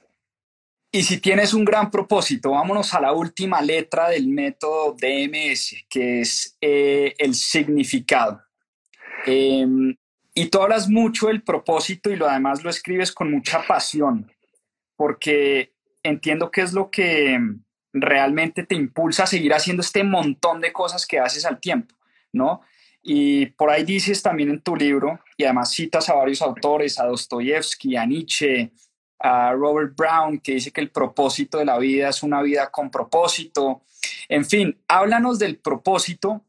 Y si tienes un gran propósito, vámonos a la última letra del método DMS, que es eh, el significado. Em, y tú hablas mucho del propósito y lo además lo escribes con mucha pasión, porque entiendo qué es lo que realmente te impulsa a seguir haciendo este montón de cosas que haces al tiempo, ¿no? Y por ahí dices también en tu libro, y además citas a varios autores, a Dostoyevsky, a Nietzsche, a Robert Brown, que dice que el propósito de la vida es una vida con propósito. En fin, háblanos del propósito,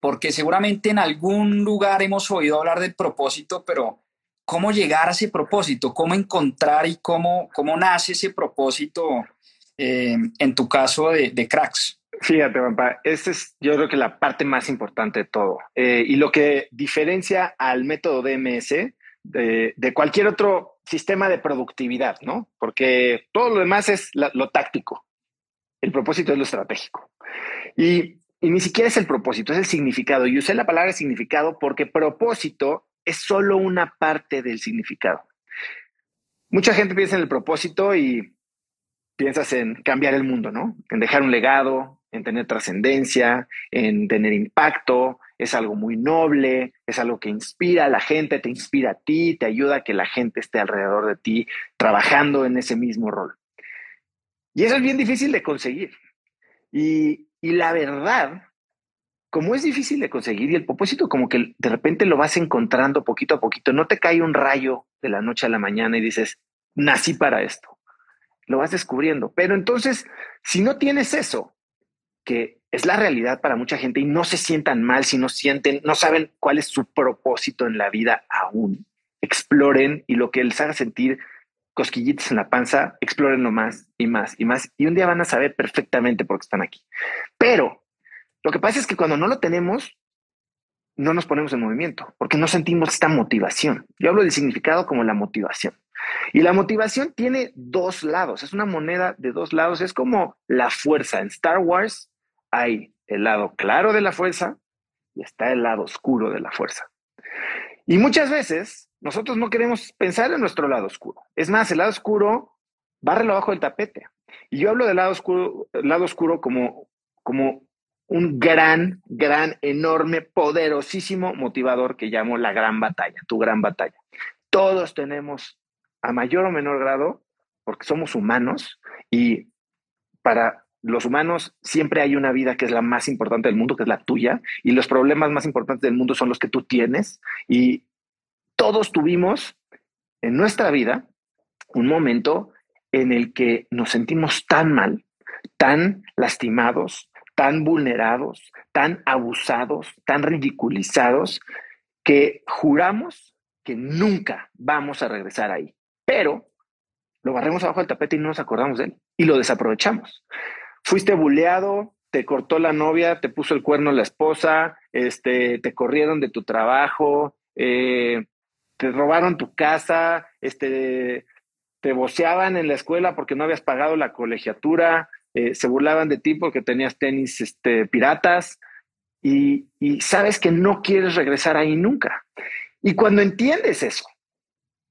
porque seguramente en algún lugar hemos oído hablar del propósito, pero cómo llegar a ese propósito, cómo encontrar y cómo, cómo nace ese propósito eh, en tu caso de, cracks. Fíjate, papá, esta es yo creo que la parte más importante de todo. Eh, y lo que diferencia al método DMS de, de, cualquier otro sistema de productividad, ¿no? Porque todo lo demás es lo táctico. El propósito es lo estratégico. Y, y ni siquiera es el propósito, es el significado. Y usé la palabra significado porque propósito es solo una parte del significado. Mucha gente piensa en el propósito y piensas en cambiar el mundo, ¿no? En dejar un legado, en tener trascendencia, en tener impacto. Es algo muy noble, es algo que inspira a la gente, te inspira a ti, te ayuda a que la gente esté alrededor de ti trabajando en ese mismo rol. Y eso es bien difícil de conseguir. Y, y la verdad como es difícil de conseguir y el propósito como que de repente lo vas encontrando poquito a poquito, no te cae un rayo de la noche a la mañana y dices, nací para esto. Lo vas descubriendo. Pero entonces, si no tienes eso, que es la realidad para mucha gente y no se sientan mal si no sienten, no saben cuál es su propósito en la vida aún, exploren y lo que les haga sentir cosquillitas en la panza, explorenlo más y más y más. Y un día van a saber perfectamente por qué están aquí. Pero lo que pasa es que cuando no lo tenemos, no nos ponemos en movimiento, porque no sentimos esta motivación. Yo hablo del significado como la motivación. Y la motivación tiene dos lados, es una moneda de dos lados, es como la fuerza. En Star Wars hay el lado claro de la fuerza y está el lado oscuro de la fuerza. Y muchas veces nosotros no queremos pensar en nuestro lado oscuro. Es más, el lado oscuro barre abajo del tapete. Y yo hablo del lado oscuro, lado oscuro como, como un gran, gran, enorme, poderosísimo motivador que llamo la gran batalla, tu gran batalla. Todos tenemos, a mayor o menor grado, porque somos humanos y para los humanos siempre hay una vida que es la más importante del mundo, que es la tuya, y los problemas más importantes del mundo son los que tú tienes. Y todos tuvimos en nuestra vida un momento en el que nos sentimos tan mal, tan lastimados, tan vulnerados, tan abusados, tan ridiculizados, que juramos que nunca vamos a regresar ahí. Pero lo barremos abajo del tapete y no nos acordamos de él y lo desaprovechamos. Fuiste buleado, te cortó la novia, te puso el cuerno la esposa, este, te corrieron de tu trabajo, eh, te robaron tu casa, este, te voceaban en la escuela porque no habías pagado la colegiatura, eh, se burlaban de ti porque tenías tenis este, piratas, y, sabes que no quieres regresar ahí nunca. Y cuando entiendes eso,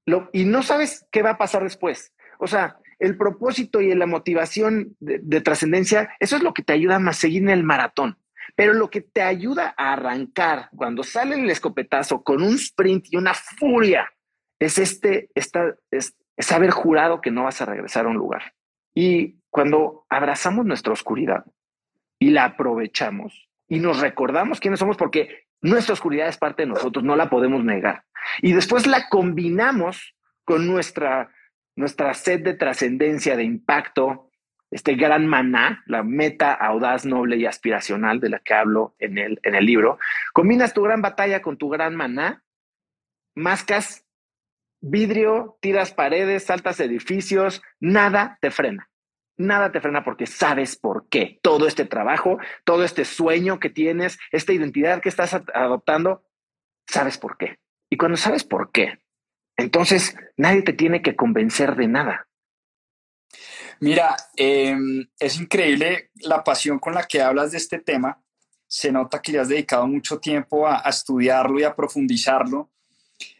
lo, y no sabes qué va a pasar después, o sea, el propósito y la motivación de, trascendencia, eso es lo que te ayuda a seguir en el maratón. Pero lo que te ayuda a arrancar cuando sale el escopetazo con un sprint y una furia es este, esta, es, es haber jurado que no vas a regresar a un lugar. Y cuando abrazamos nuestra oscuridad y la aprovechamos y nos recordamos quiénes somos, porque nuestra oscuridad es parte de nosotros, no la podemos negar. Y después la combinamos con nuestra, nuestra sed de trascendencia, de impacto, este gran maná, la meta audaz, noble y aspiracional de la que hablo en el, en el libro. Combinas tu gran batalla con tu gran maná, mascas vidrio, tiras paredes, saltas edificios, nada te frena. Nada te frena porque sabes por qué. Todo este trabajo, todo este sueño que tienes, esta identidad que estás adoptando, sabes por qué. Y cuando sabes por qué, entonces nadie te tiene que convencer de nada. Mira, em, es increíble la pasión con la que hablas de este tema. Se nota que le has dedicado mucho tiempo a estudiarlo y a profundizarlo.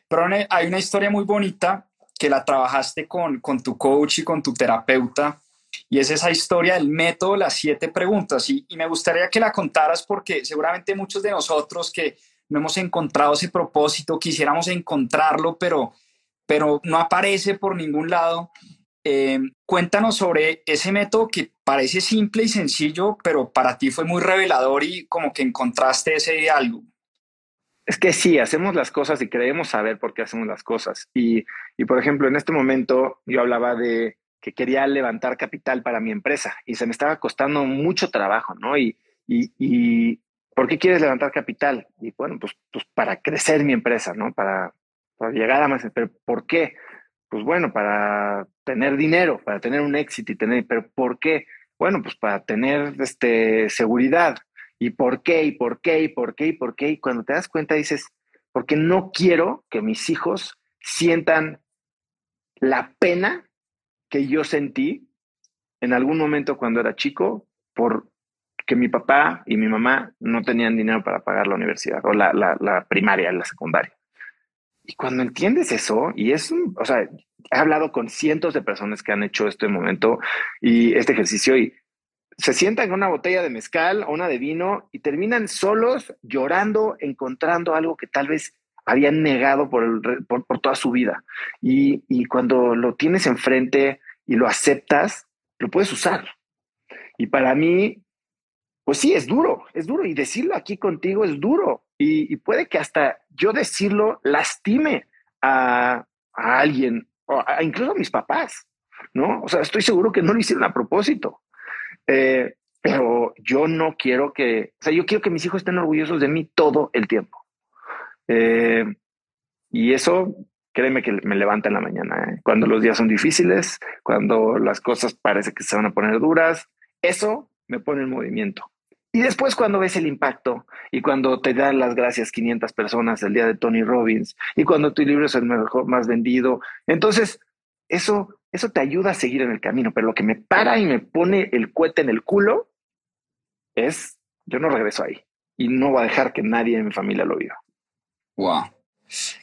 Pero hay una historia muy bonita que la trabajaste con, con tu coach y con tu terapeuta, y es esa historia del método, las siete preguntas. Y, y, me gustaría que la contaras porque seguramente muchos de nosotros que no hemos encontrado ese propósito, quisiéramos encontrarlo, pero, pero no aparece por ningún lado. Eh, cuéntanos sobre ese método que parece simple y sencillo, pero para ti fue muy revelador y como que encontraste ese algo. Es que sí, hacemos las cosas y creemos saber por qué hacemos las cosas. Y, por ejemplo, en este momento yo hablaba de que quería levantar capital para mi empresa y se me estaba costando mucho trabajo, ¿no? Y, y, ¿por qué quieres levantar capital? Y bueno, pues, pues para crecer mi empresa, ¿no? Para, para llegar a más. ¿Pero por qué? Pues bueno, para tener dinero, para tener un éxito y tener, pero ¿por qué? Bueno, pues para tener este, seguridad, ¿Y por qué? ¿Y por qué? ¿Y por qué? ¿Y por qué? Y cuando te das cuenta dices, porque no quiero que mis hijos sientan la pena que yo sentí en algún momento cuando era chico por que mi papá y mi mamá no tenían dinero para pagar la universidad o la, la, primaria, la secundaria. Y cuando entiendes eso, y es, o sea, he hablado con cientos de personas que han hecho este momento y este ejercicio y se sientan con una botella de mezcal o una de vino y terminan solos llorando, encontrando algo que tal vez habían negado por, por, toda su vida. Y, y, cuando lo tienes enfrente y lo aceptas, lo puedes usar. Y para mí, pues sí, es duro, es duro. Y decirlo aquí contigo es duro. Y, puede que hasta yo decirlo lastime a, a alguien, o incluso a mis papás, ¿no? O sea, estoy seguro que no lo hicieron a propósito. Eh, pero yo no quiero que, o sea, yo quiero que mis hijos estén orgullosos de mí todo el tiempo. Eh, y eso, créeme que me levanta en la mañana. ¿eh? Cuando los días son difíciles, cuando las cosas parece que se van a poner duras, eso me pone en movimiento. Y después cuando ves el impacto y cuando te dan las gracias 500 personas el día de Tony Robbins y cuando tu libro es el mejor, más vendido, entonces eso eso te ayuda a seguir en el camino, pero lo que me para y me pone el cohete en el culo es, yo no regreso ahí y no voy a dejar que nadie en mi familia lo viva. Wow,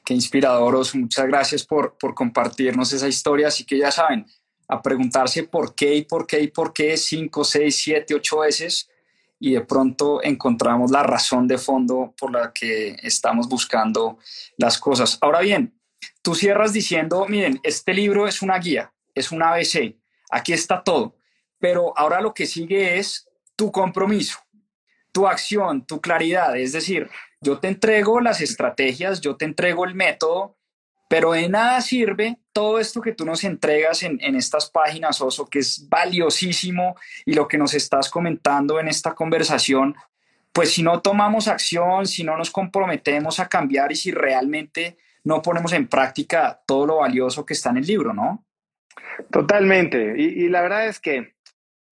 qué inspiradoros. Muchas gracias por, por compartirnos esa historia. Así que ya saben, a preguntarse por qué y por qué y por qué cinco, seis, siete, ocho veces y de pronto encontramos la razón de fondo por la que estamos buscando las cosas. Ahora bien, tú cierras diciendo, miren, este libro es una guía, es un ABC, aquí está todo, pero ahora lo que sigue es tu compromiso, tu acción, tu claridad, es decir, yo te entrego las estrategias, yo te entrego el método, pero de nada sirve todo esto que tú nos entregas en, en, estas páginas, Oso, que es valiosísimo y lo que nos estás comentando en esta conversación, pues si no tomamos acción, si no nos comprometemos a cambiar y si realmente no ponemos en práctica todo lo valioso que está en el libro, ¿no? Totalmente. Y, la verdad es que,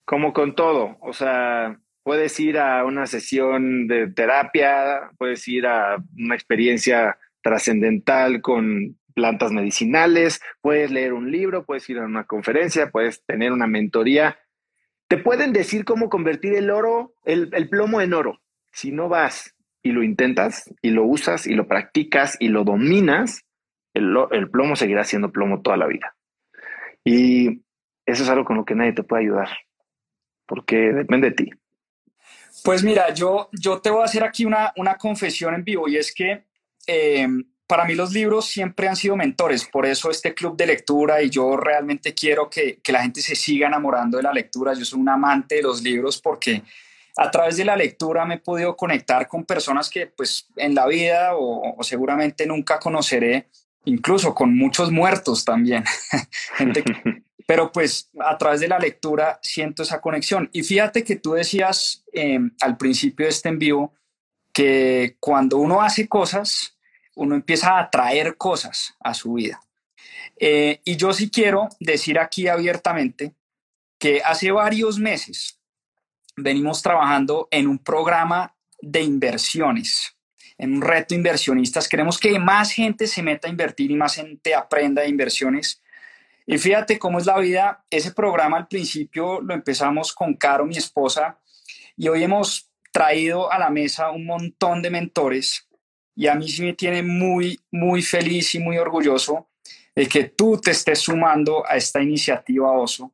como con todo, o sea, puedes ir a una sesión de terapia, puedes ir a una experiencia trascendental con plantas medicinales, puedes leer un libro, puedes ir a una conferencia, puedes tener una mentoría. Te pueden decir cómo convertir el oro, el, plomo en oro, si no vas y lo intentas y lo usas y lo practicas y lo dominas, el, plomo seguirá siendo plomo toda la vida. Y eso es algo con lo que nadie te puede ayudar, porque depende de ti. Pues mira, yo, yo te voy a hacer aquí una, una confesión en vivo y es que eh, para mí los libros siempre han sido mentores, por eso este club de lectura y yo realmente quiero que, que la gente se siga enamorando de la lectura. Yo soy un amante de los libros porque a través de la lectura me he podido conectar con personas que pues en la vida o, o seguramente nunca conoceré, incluso con muchos muertos también, gente que, pero pues a través de la lectura siento esa conexión. Y fíjate que tú decías eh, al principio de este en vivo que cuando uno hace cosas, uno empieza a atraer cosas a su vida. Eh, y yo sí quiero decir aquí abiertamente que hace varios meses venimos trabajando en un programa de inversiones, en un reto inversionistas. Queremos que más gente se meta a invertir y más gente aprenda de inversiones y fíjate cómo es la vida. Ese programa al principio lo empezamos con Caro, mi esposa, y hoy hemos traído a la mesa un montón de mentores. Y a mí sí me tiene muy, muy feliz y muy orgulloso de que tú te estés sumando a esta iniciativa Oso,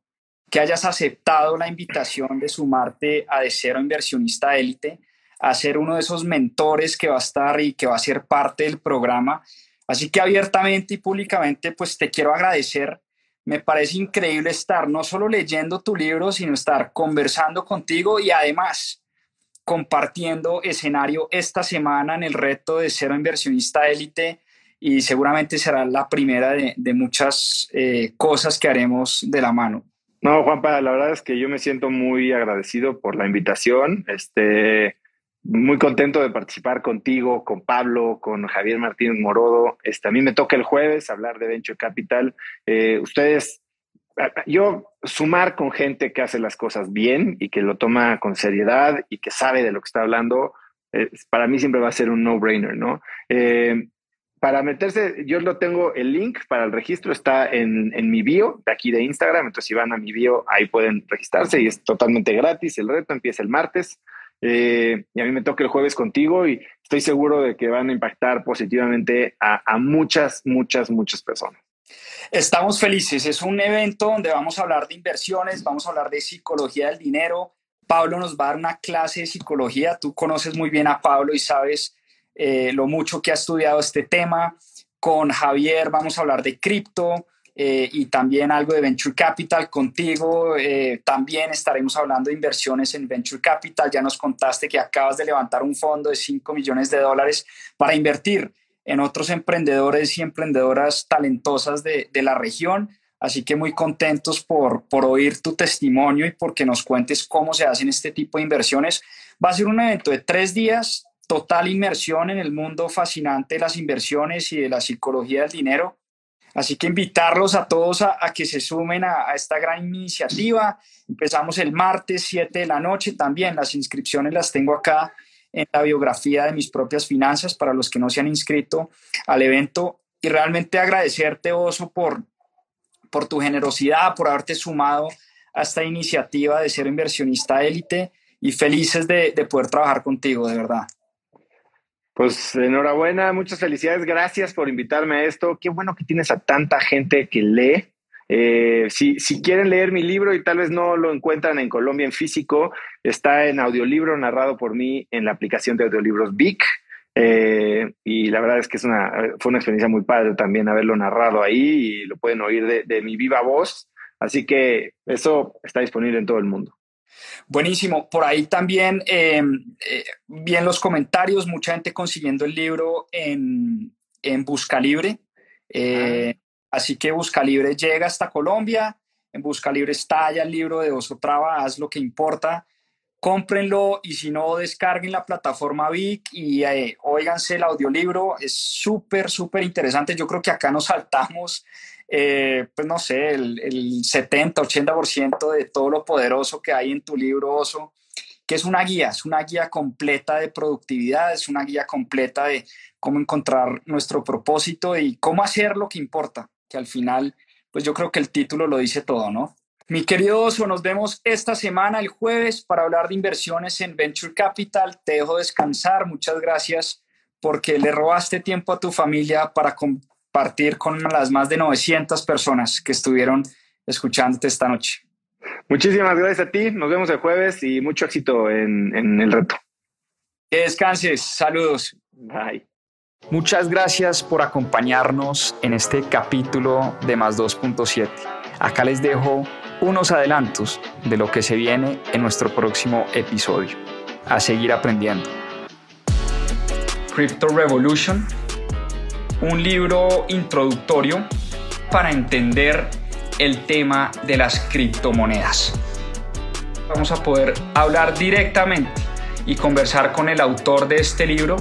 que hayas aceptado la invitación de sumarte a De Cero Inversionista Élite, a ser uno de esos mentores que va a estar y que va a ser parte del programa. Así que abiertamente y públicamente, pues te quiero agradecer me parece increíble estar no solo leyendo tu libro, sino estar conversando contigo y además compartiendo escenario esta semana en el reto de Cero Inversionista Élite y seguramente será la primera de, muchas eh, cosas que haremos de la mano. No, Juanpa, la verdad es que yo me siento muy agradecido por la invitación. Este, muy contento de participar contigo, con Pablo, con Javier Martínez Morodo. Este, a mí me toca el jueves hablar de Venture Capital. Eh, ustedes, yo sumar con gente que hace las cosas bien y que lo toma con seriedad y que sabe de lo que está hablando, para mí siempre va a ser un no-brainer, ¿no? Eh, para meterse, yo lo tengo, el link para el registro está en, en, mi bio de aquí de Instagram, entonces si van a mi bio ahí pueden registrarse y es totalmente gratis, el reto empieza el martes. Eh, y a mí me toca el jueves contigo y estoy seguro de que van a impactar positivamente a, muchas, muchas, muchas personas. Estamos felices. Es un evento donde vamos a hablar de inversiones, vamos a hablar de psicología del dinero. Pablo nos va a dar una clase de psicología. Tú conoces muy bien a Pablo y sabes eh, lo mucho que ha estudiado este tema. Con Javier vamos a hablar de cripto. Eh, y también algo de Venture Capital contigo. Eh, también estaremos hablando de inversiones en Venture Capital. Ya nos contaste que acabas de levantar un fondo de 5 millones de dólares para invertir en otros emprendedores y emprendedoras talentosas de, de la región. Así que muy contentos por, por oír tu testimonio y porque nos cuentes cómo se hacen este tipo de inversiones. Va a ser un evento de tres días, total inmersión en el mundo fascinante de las inversiones y de la psicología del dinero. Así que invitarlos a todos a, que se sumen a, esta gran iniciativa. Empezamos el martes 7 de la noche también. Las inscripciones las tengo acá en la biografía de mis propias finanzas para los que no se han inscrito al evento. Y realmente agradecerte, Oso, por, por tu generosidad, por haberte sumado a esta iniciativa de ser inversionista élite y felices de poder trabajar contigo, de verdad. Pues enhorabuena, muchas felicidades, gracias por invitarme a esto. Qué bueno que tienes a tanta gente que lee. Eh, si, si, quieren leer mi libro y tal vez no lo encuentran en Colombia en físico, está en audiolibro narrado por mí en la aplicación de audiolibros Vic. Eh, y la verdad es que es una, fue una experiencia muy padre también haberlo narrado ahí y lo pueden oír de, de mi viva voz. Así que eso está disponible en todo el mundo. Buenísimo. Por ahí también eh, eh, vi en los comentarios mucha gente consiguiendo el libro en, en Busca Libre. Eh, ah. Así que Busca Libre llega hasta Colombia. En Busca Libre está ya el libro de Oso Traba, haz lo que importa. Cómprenlo y si no, descarguen la plataforma Vic y eh, óiganse el audiolibro. Es súper, súper interesante. Yo creo que acá nos saltamos eh, pues no sé, el, el 70, 80% de todo lo poderoso que hay en tu libro, Oso, que es una guía, es una guía completa de productividad, es una guía completa de cómo encontrar nuestro propósito y cómo hacer lo que importa, que al final, pues yo creo que el título lo dice todo, ¿no? Mi querido Oso, nos vemos esta semana, el jueves, para hablar de inversiones en Venture Capital. Te dejo descansar. Muchas gracias porque le robaste tiempo a tu familia para compartir con las más de 900 personas que estuvieron escuchándote esta noche. Muchísimas gracias a ti. Nos vemos el jueves y mucho éxito en, en el reto. Que descanses. Saludos. Bye. Muchas gracias por acompañarnos en este capítulo de Más 2.7. Acá les dejo unos adelantos de lo que se viene en nuestro próximo episodio. A seguir aprendiendo. Crypto Revolution, un libro introductorio para entender el tema de las criptomonedas. Vamos a poder hablar directamente y conversar con el autor de este libro